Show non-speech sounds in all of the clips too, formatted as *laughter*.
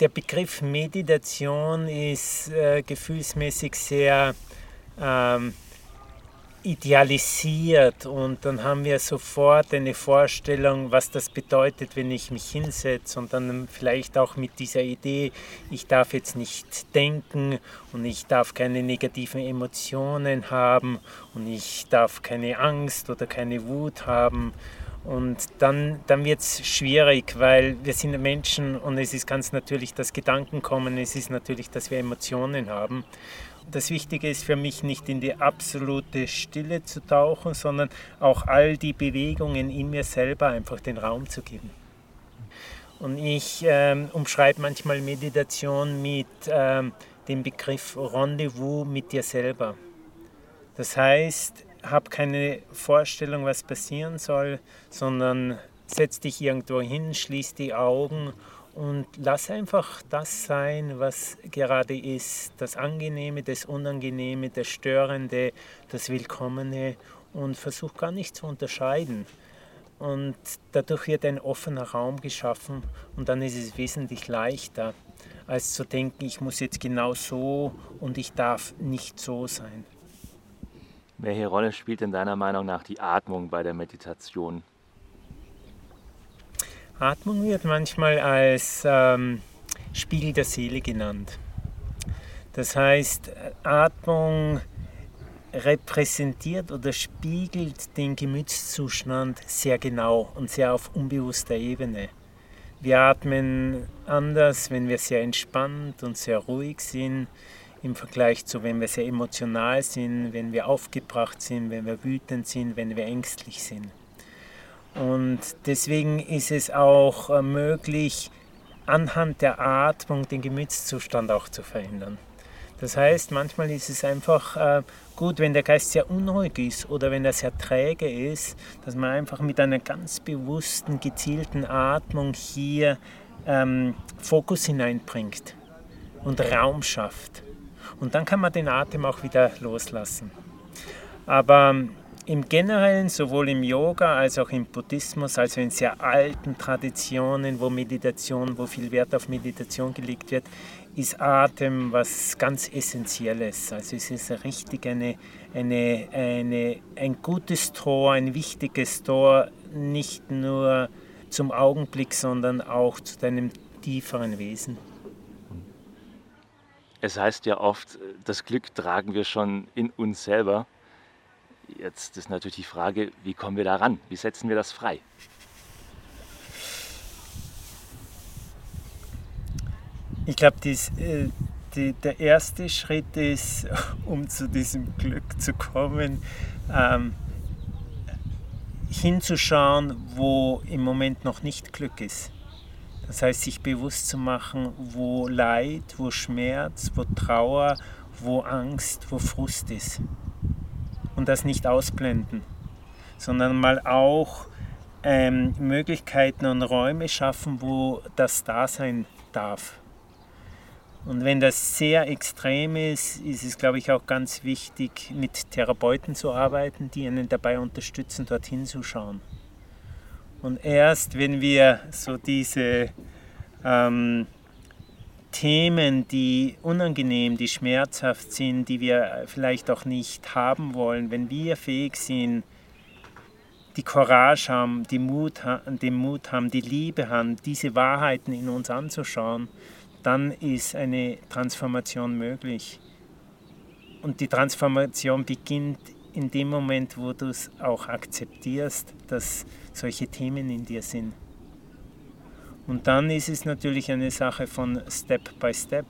der Begriff Meditation ist äh, gefühlsmäßig sehr ähm, idealisiert und dann haben wir sofort eine Vorstellung, was das bedeutet, wenn ich mich hinsetze und dann vielleicht auch mit dieser Idee, ich darf jetzt nicht denken und ich darf keine negativen Emotionen haben und ich darf keine Angst oder keine Wut haben. Und dann, dann wird es schwierig, weil wir sind Menschen und es ist ganz natürlich, dass Gedanken kommen, es ist natürlich, dass wir Emotionen haben das Wichtige ist für mich nicht in die absolute Stille zu tauchen, sondern auch all die Bewegungen in mir selber einfach den Raum zu geben. Und ich ähm, umschreibe manchmal Meditation mit ähm, dem Begriff Rendezvous mit dir selber. Das heißt, hab keine Vorstellung, was passieren soll, sondern setz dich irgendwo hin, schließ die Augen und lass einfach das sein, was gerade ist, das Angenehme, das Unangenehme, das Störende, das Willkommene und versuch gar nicht zu unterscheiden. Und dadurch wird ein offener Raum geschaffen und dann ist es wesentlich leichter, als zu denken, ich muss jetzt genau so und ich darf nicht so sein. Welche Rolle spielt in deiner Meinung nach die Atmung bei der Meditation? Atmung wird manchmal als ähm, Spiegel der Seele genannt. Das heißt, Atmung repräsentiert oder spiegelt den Gemütszustand sehr genau und sehr auf unbewusster Ebene. Wir atmen anders, wenn wir sehr entspannt und sehr ruhig sind, im Vergleich zu, wenn wir sehr emotional sind, wenn wir aufgebracht sind, wenn wir wütend sind, wenn wir ängstlich sind. Und deswegen ist es auch äh, möglich, anhand der Atmung den Gemütszustand auch zu verändern. Das heißt, manchmal ist es einfach äh, gut, wenn der Geist sehr unruhig ist oder wenn er sehr träge ist, dass man einfach mit einer ganz bewussten, gezielten Atmung hier ähm, Fokus hineinbringt und Raum schafft. Und dann kann man den Atem auch wieder loslassen. Aber im Generellen, sowohl im Yoga als auch im Buddhismus, also in sehr alten Traditionen, wo Meditation, wo viel Wert auf Meditation gelegt wird, ist Atem was ganz Essentielles. Also es ist richtig eine, eine, eine, ein gutes Tor, ein wichtiges Tor, nicht nur zum Augenblick, sondern auch zu deinem tieferen Wesen. Es heißt ja oft, das Glück tragen wir schon in uns selber. Jetzt ist natürlich die Frage, wie kommen wir da ran? Wie setzen wir das frei? Ich glaube, äh, die, der erste Schritt ist, *laughs* um zu diesem Glück zu kommen, ähm, hinzuschauen, wo im Moment noch nicht Glück ist. Das heißt, sich bewusst zu machen, wo Leid, wo Schmerz, wo Trauer, wo Angst, wo Frust ist und das nicht ausblenden, sondern mal auch ähm, Möglichkeiten und Räume schaffen, wo das da sein darf. Und wenn das sehr extrem ist, ist es, glaube ich, auch ganz wichtig, mit Therapeuten zu arbeiten, die einen dabei unterstützen, dorthin zu schauen. Und erst wenn wir so diese ähm, Themen, die unangenehm, die schmerzhaft sind, die wir vielleicht auch nicht haben wollen, wenn wir fähig sind, die Courage haben, die Mut, den Mut haben, die Liebe haben, diese Wahrheiten in uns anzuschauen, dann ist eine Transformation möglich. Und die Transformation beginnt in dem Moment, wo du es auch akzeptierst, dass solche Themen in dir sind. Und dann ist es natürlich eine Sache von Step by Step.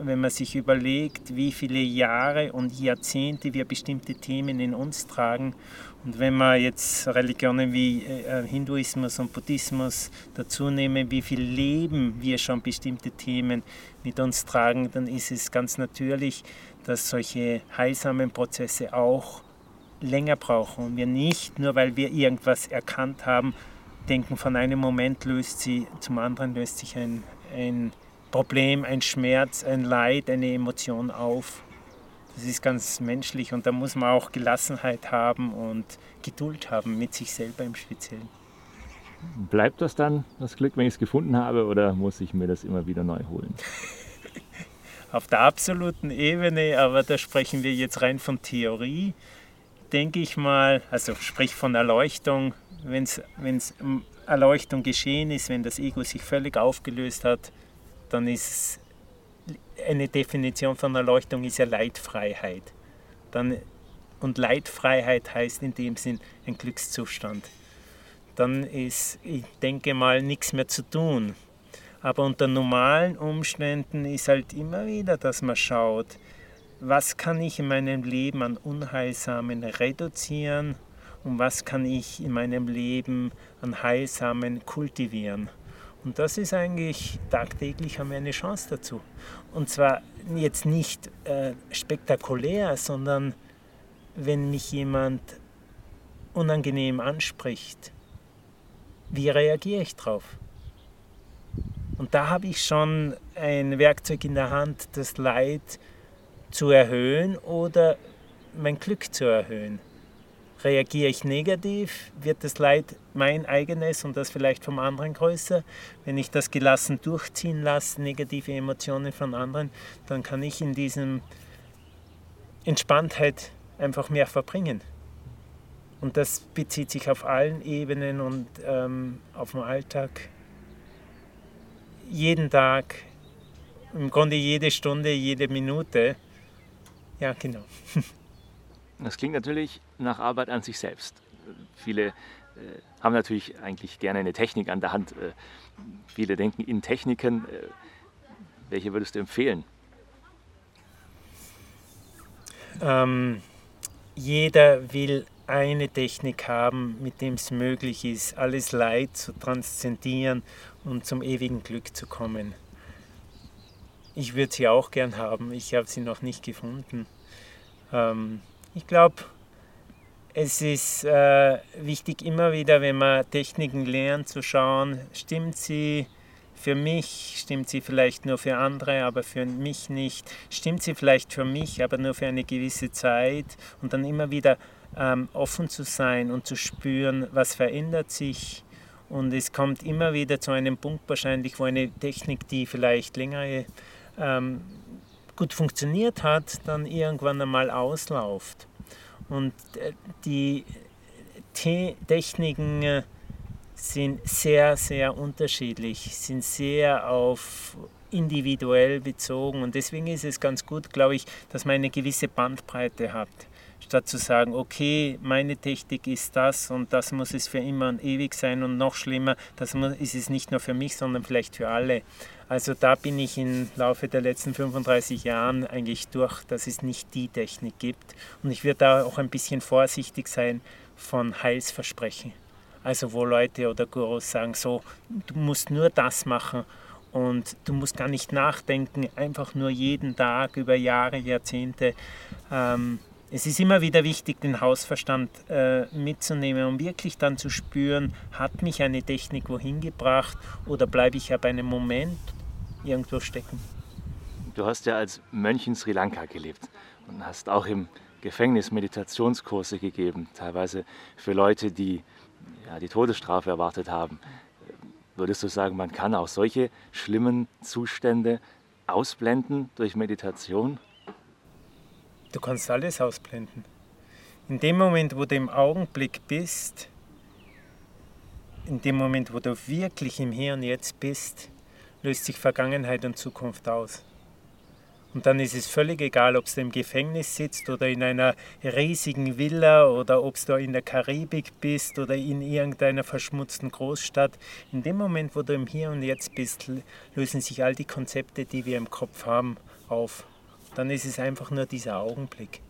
Wenn man sich überlegt, wie viele Jahre und Jahrzehnte wir bestimmte Themen in uns tragen und wenn man jetzt Religionen wie äh, Hinduismus und Buddhismus dazu nehmen, wie viel Leben wir schon bestimmte Themen mit uns tragen, dann ist es ganz natürlich, dass solche heilsamen Prozesse auch länger brauchen und wir nicht, nur weil wir irgendwas erkannt haben, denken, von einem Moment löst sie zum anderen löst sich ein, ein Problem, ein Schmerz, ein Leid, eine Emotion auf. Das ist ganz menschlich und da muss man auch Gelassenheit haben und Geduld haben mit sich selber im Speziellen. Bleibt das dann das Glück, wenn ich es gefunden habe, oder muss ich mir das immer wieder neu holen? *laughs* Auf der absoluten Ebene, aber da sprechen wir jetzt rein von Theorie, denke ich mal, also sprich von Erleuchtung, wenn es Erleuchtung geschehen ist, wenn das Ego sich völlig aufgelöst hat, dann ist eine Definition von Erleuchtung ist ja Leidfreiheit. Dann, und Leidfreiheit heißt in dem Sinn ein Glückszustand. Dann ist, ich denke mal, nichts mehr zu tun. Aber unter normalen Umständen ist halt immer wieder, dass man schaut, was kann ich in meinem Leben an Unheilsamen reduzieren und was kann ich in meinem Leben an Heilsamen kultivieren. Und das ist eigentlich, tagtäglich haben wir eine Chance dazu. Und zwar jetzt nicht äh, spektakulär, sondern wenn mich jemand unangenehm anspricht, wie reagiere ich drauf? Und da habe ich schon ein Werkzeug in der Hand, das Leid zu erhöhen oder mein Glück zu erhöhen. Reagiere ich negativ, wird das Leid mein eigenes und das vielleicht vom anderen größer. Wenn ich das gelassen durchziehen lasse, negative Emotionen von anderen, dann kann ich in diesem Entspanntheit einfach mehr verbringen. Und das bezieht sich auf allen Ebenen und ähm, auf den Alltag. Jeden Tag, im Grunde jede Stunde, jede Minute. Ja, genau. *laughs* Das klingt natürlich nach Arbeit an sich selbst. Viele äh, haben natürlich eigentlich gerne eine Technik an der Hand. Äh, viele denken in Techniken. Äh, welche würdest du empfehlen? Ähm, jeder will eine Technik haben, mit dem es möglich ist, alles Leid zu transzendieren und zum ewigen Glück zu kommen. Ich würde sie auch gern haben, ich habe sie noch nicht gefunden. Ähm, ich glaube, es ist äh, wichtig immer wieder, wenn man Techniken lernt, zu schauen, stimmt sie für mich, stimmt sie vielleicht nur für andere, aber für mich nicht, stimmt sie vielleicht für mich, aber nur für eine gewisse Zeit und dann immer wieder ähm, offen zu sein und zu spüren, was verändert sich. Und es kommt immer wieder zu einem Punkt wahrscheinlich, wo eine Technik, die vielleicht längere ähm, gut funktioniert hat, dann irgendwann einmal auslauft. Und äh, die Techniken äh, sind sehr, sehr unterschiedlich, sind sehr auf individuell bezogen und deswegen ist es ganz gut, glaube ich, dass man eine gewisse Bandbreite hat statt zu sagen, okay, meine Technik ist das und das muss es für immer und ewig sein und noch schlimmer, das ist es nicht nur für mich, sondern vielleicht für alle. Also da bin ich im Laufe der letzten 35 Jahren eigentlich durch, dass es nicht die Technik gibt. Und ich würde da auch ein bisschen vorsichtig sein von Heilsversprechen. Also wo Leute oder Gurus sagen, so, du musst nur das machen und du musst gar nicht nachdenken, einfach nur jeden Tag über Jahre, Jahrzehnte. Ähm, es ist immer wieder wichtig, den Hausverstand äh, mitzunehmen, um wirklich dann zu spüren, hat mich eine Technik wohin gebracht oder bleibe ich ja bei einem Moment irgendwo stecken. Du hast ja als Mönch in Sri Lanka gelebt und hast auch im Gefängnis Meditationskurse gegeben, teilweise für Leute, die ja, die Todesstrafe erwartet haben. Würdest du sagen, man kann auch solche schlimmen Zustände ausblenden durch Meditation? Du kannst alles ausblenden. In dem Moment, wo du im Augenblick bist, in dem Moment, wo du wirklich im Hier und Jetzt bist, löst sich Vergangenheit und Zukunft aus. Und dann ist es völlig egal, ob du im Gefängnis sitzt oder in einer riesigen Villa oder ob du in der Karibik bist oder in irgendeiner verschmutzten Großstadt. In dem Moment, wo du im Hier und Jetzt bist, lösen sich all die Konzepte, die wir im Kopf haben, auf dann ist es einfach nur dieser Augenblick.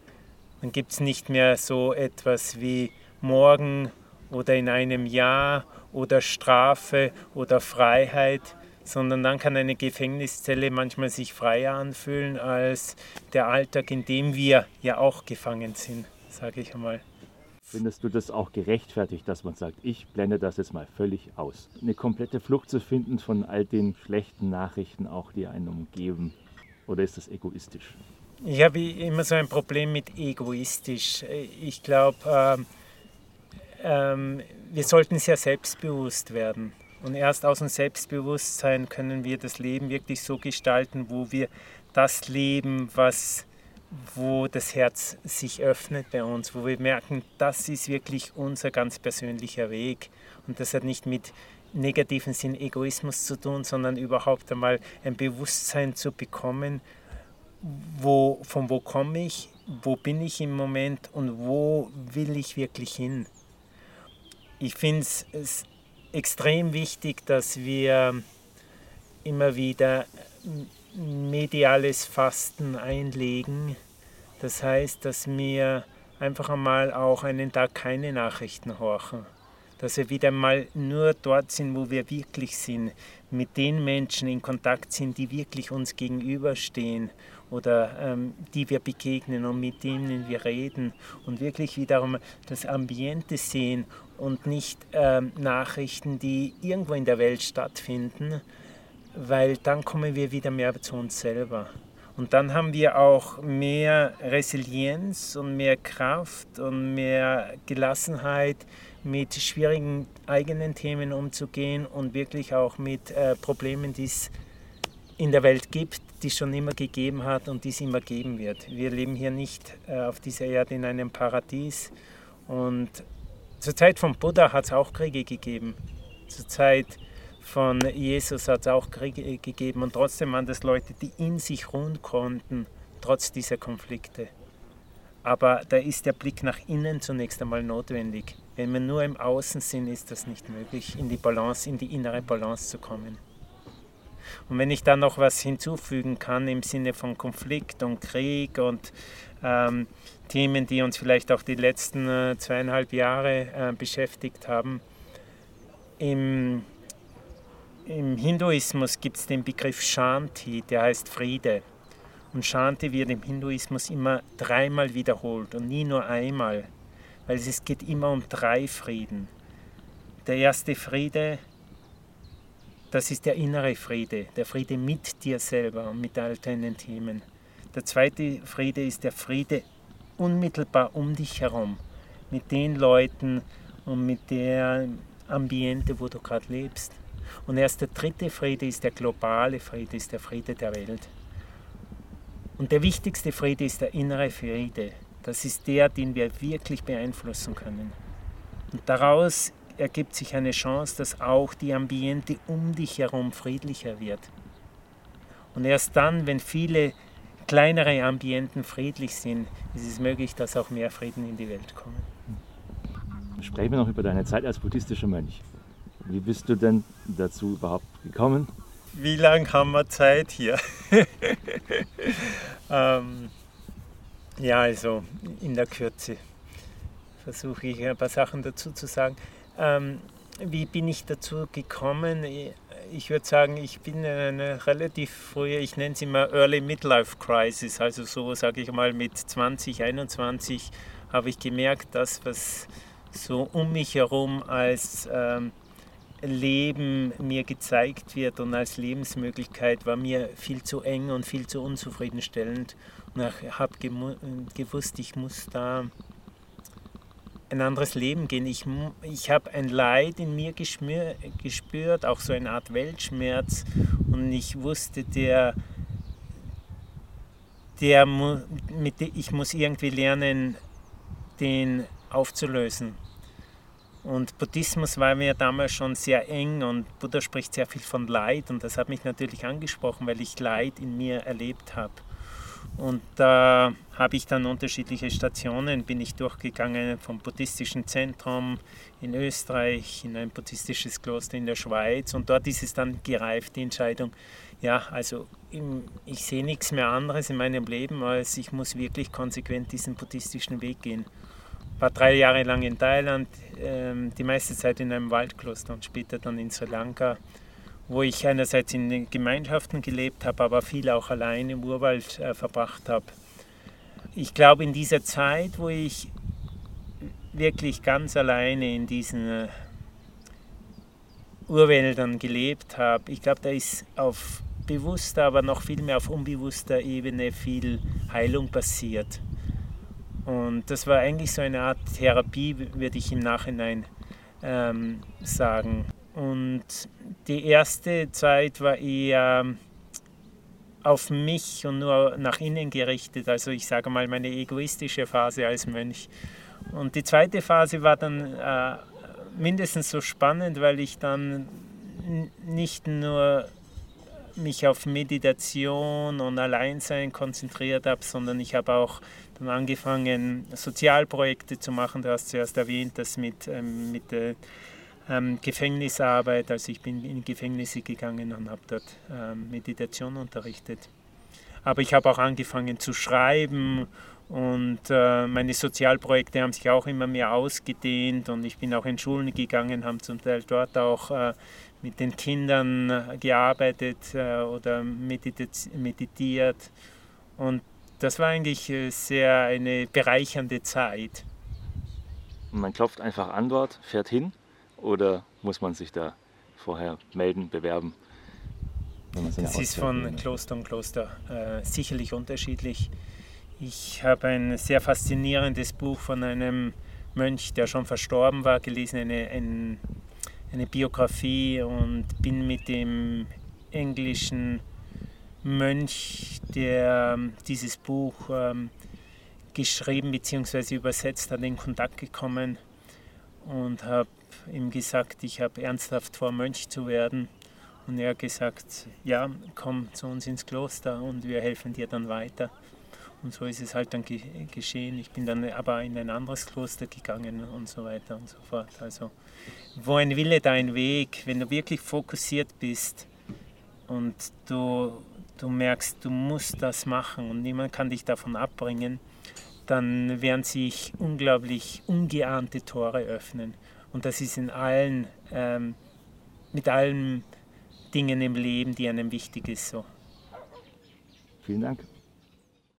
Dann gibt es nicht mehr so etwas wie morgen oder in einem Jahr oder Strafe oder Freiheit, sondern dann kann eine Gefängniszelle manchmal sich freier anfühlen als der Alltag, in dem wir ja auch gefangen sind, sage ich einmal. Findest du das auch gerechtfertigt, dass man sagt, ich blende das jetzt mal völlig aus? Eine komplette Flucht zu finden von all den schlechten Nachrichten, auch die einen umgeben, oder ist das egoistisch? Ich habe immer so ein Problem mit egoistisch. Ich glaube, ähm, wir sollten sehr selbstbewusst werden. Und erst aus dem Selbstbewusstsein können wir das Leben wirklich so gestalten, wo wir das leben, was, wo das Herz sich öffnet bei uns, wo wir merken, das ist wirklich unser ganz persönlicher Weg. Und das hat nicht mit negativen Sinn Egoismus zu tun, sondern überhaupt einmal ein Bewusstsein zu bekommen, wo, von wo komme ich, wo bin ich im Moment und wo will ich wirklich hin. Ich finde es extrem wichtig, dass wir immer wieder mediales Fasten einlegen. Das heißt, dass wir einfach einmal auch einen Tag keine Nachrichten horchen. Dass wir wieder mal nur dort sind, wo wir wirklich sind, mit den Menschen in Kontakt sind, die wirklich uns gegenüberstehen oder ähm, die wir begegnen und mit denen wir reden und wirklich wiederum das Ambiente sehen und nicht ähm, Nachrichten, die irgendwo in der Welt stattfinden, weil dann kommen wir wieder mehr zu uns selber. Und dann haben wir auch mehr Resilienz und mehr Kraft und mehr Gelassenheit, mit schwierigen eigenen Themen umzugehen und wirklich auch mit äh, Problemen, die es in der Welt gibt, die es schon immer gegeben hat und die es immer geben wird. Wir leben hier nicht äh, auf dieser Erde in einem Paradies und zur Zeit von Buddha hat es auch Kriege gegeben. Zur Zeit von Jesus hat es auch Kriege gegeben und trotzdem waren das Leute, die in sich ruhen konnten, trotz dieser Konflikte. Aber da ist der Blick nach innen zunächst einmal notwendig. Wenn wir nur im Außen sind, ist das nicht möglich, in die Balance, in die innere Balance zu kommen. Und wenn ich dann noch was hinzufügen kann im Sinne von Konflikt und Krieg und ähm, Themen, die uns vielleicht auch die letzten äh, zweieinhalb Jahre äh, beschäftigt haben, im, im Hinduismus gibt es den Begriff Shanti, der heißt Friede. Und Shanti wird im Hinduismus immer dreimal wiederholt und nie nur einmal, weil es geht immer um drei Frieden. Der erste Friede das ist der innere Friede, der Friede mit dir selber und mit all deinen Themen. Der zweite Friede ist der Friede unmittelbar um dich herum, mit den Leuten und mit der Ambiente, wo du gerade lebst. Und erst der dritte Friede ist der globale Friede, ist der Friede der Welt. Und der wichtigste Friede ist der innere Friede. Das ist der, den wir wirklich beeinflussen können. Und daraus ergibt sich eine Chance, dass auch die Ambiente um dich herum friedlicher wird. Und erst dann, wenn viele kleinere Ambienten friedlich sind, ist es möglich, dass auch mehr Frieden in die Welt kommt. Sprechen wir noch über deine Zeit als buddhistischer Mönch. Wie bist du denn dazu überhaupt gekommen? Wie lange haben wir Zeit hier? *laughs* ähm, ja, also in der Kürze versuche ich ein paar Sachen dazu zu sagen. Ähm, wie bin ich dazu gekommen? Ich würde sagen, ich bin in eine relativ frühe, ich nenne es immer Early Midlife Crisis, also so sage ich mal mit 20, 21 habe ich gemerkt, dass was so um mich herum als ähm, Leben mir gezeigt wird und als Lebensmöglichkeit war mir viel zu eng und viel zu unzufriedenstellend. Und ich habe gewusst, ich muss da ein anderes Leben gehen. Ich, ich habe ein Leid in mir geschmür, gespürt, auch so eine Art Weltschmerz. Und ich wusste, der, der, mit, ich muss irgendwie lernen, den aufzulösen. Und Buddhismus war mir damals schon sehr eng und Buddha spricht sehr viel von Leid und das hat mich natürlich angesprochen, weil ich Leid in mir erlebt habe. Und da habe ich dann unterschiedliche Stationen, bin ich durchgegangen vom buddhistischen Zentrum in Österreich, in ein buddhistisches Kloster in der Schweiz und dort ist es dann gereift, die Entscheidung, ja, also ich sehe nichts mehr anderes in meinem Leben, als ich muss wirklich konsequent diesen buddhistischen Weg gehen. War drei Jahre lang in Thailand, ähm, die meiste Zeit in einem Waldkloster und später dann in Sri Lanka wo ich einerseits in den Gemeinschaften gelebt habe, aber viel auch allein im Urwald äh, verbracht habe. Ich glaube, in dieser Zeit, wo ich wirklich ganz alleine in diesen äh, Urwäldern gelebt habe, ich glaube, da ist auf bewusster, aber noch viel mehr auf unbewusster Ebene viel Heilung passiert. Und das war eigentlich so eine Art Therapie, würde ich im Nachhinein ähm, sagen. Und die erste Zeit war eher auf mich und nur nach innen gerichtet. Also ich sage mal meine egoistische Phase als Mönch. Und die zweite Phase war dann äh, mindestens so spannend, weil ich dann nicht nur mich auf Meditation und Alleinsein konzentriert habe, sondern ich habe auch dann angefangen, Sozialprojekte zu machen. Du hast zuerst erwähnt, das mit, ähm, mit der ähm, Gefängnisarbeit. Also ich bin in Gefängnisse gegangen und habe dort ähm, Meditation unterrichtet. Aber ich habe auch angefangen zu schreiben und äh, meine Sozialprojekte haben sich auch immer mehr ausgedehnt und ich bin auch in Schulen gegangen, haben zum Teil dort auch äh, mit den Kindern gearbeitet äh, oder meditiert. Und das war eigentlich äh, sehr eine bereichernde Zeit. Man klopft einfach an dort, fährt hin oder muss man sich da vorher melden, bewerben? Das ist von Kloster und Kloster äh, sicherlich unterschiedlich. Ich habe ein sehr faszinierendes Buch von einem Mönch, der schon verstorben war, gelesen, eine, ein, eine Biografie und bin mit dem englischen Mönch, der ähm, dieses Buch ähm, geschrieben bzw. übersetzt hat, in Kontakt gekommen und habe ihm gesagt, ich habe ernsthaft vor, Mönch zu werden. Und er hat gesagt, ja, komm zu uns ins Kloster und wir helfen dir dann weiter. Und so ist es halt dann ge geschehen. Ich bin dann aber in ein anderes Kloster gegangen und so weiter und so fort. Also, wo ein Wille, da ein Weg. Wenn du wirklich fokussiert bist und du, du merkst, du musst das machen und niemand kann dich davon abbringen, dann werden sich unglaublich ungeahnte Tore öffnen. Und das ist in allen, ähm, mit allen Dingen im Leben, die einem wichtig ist. So. Vielen Dank.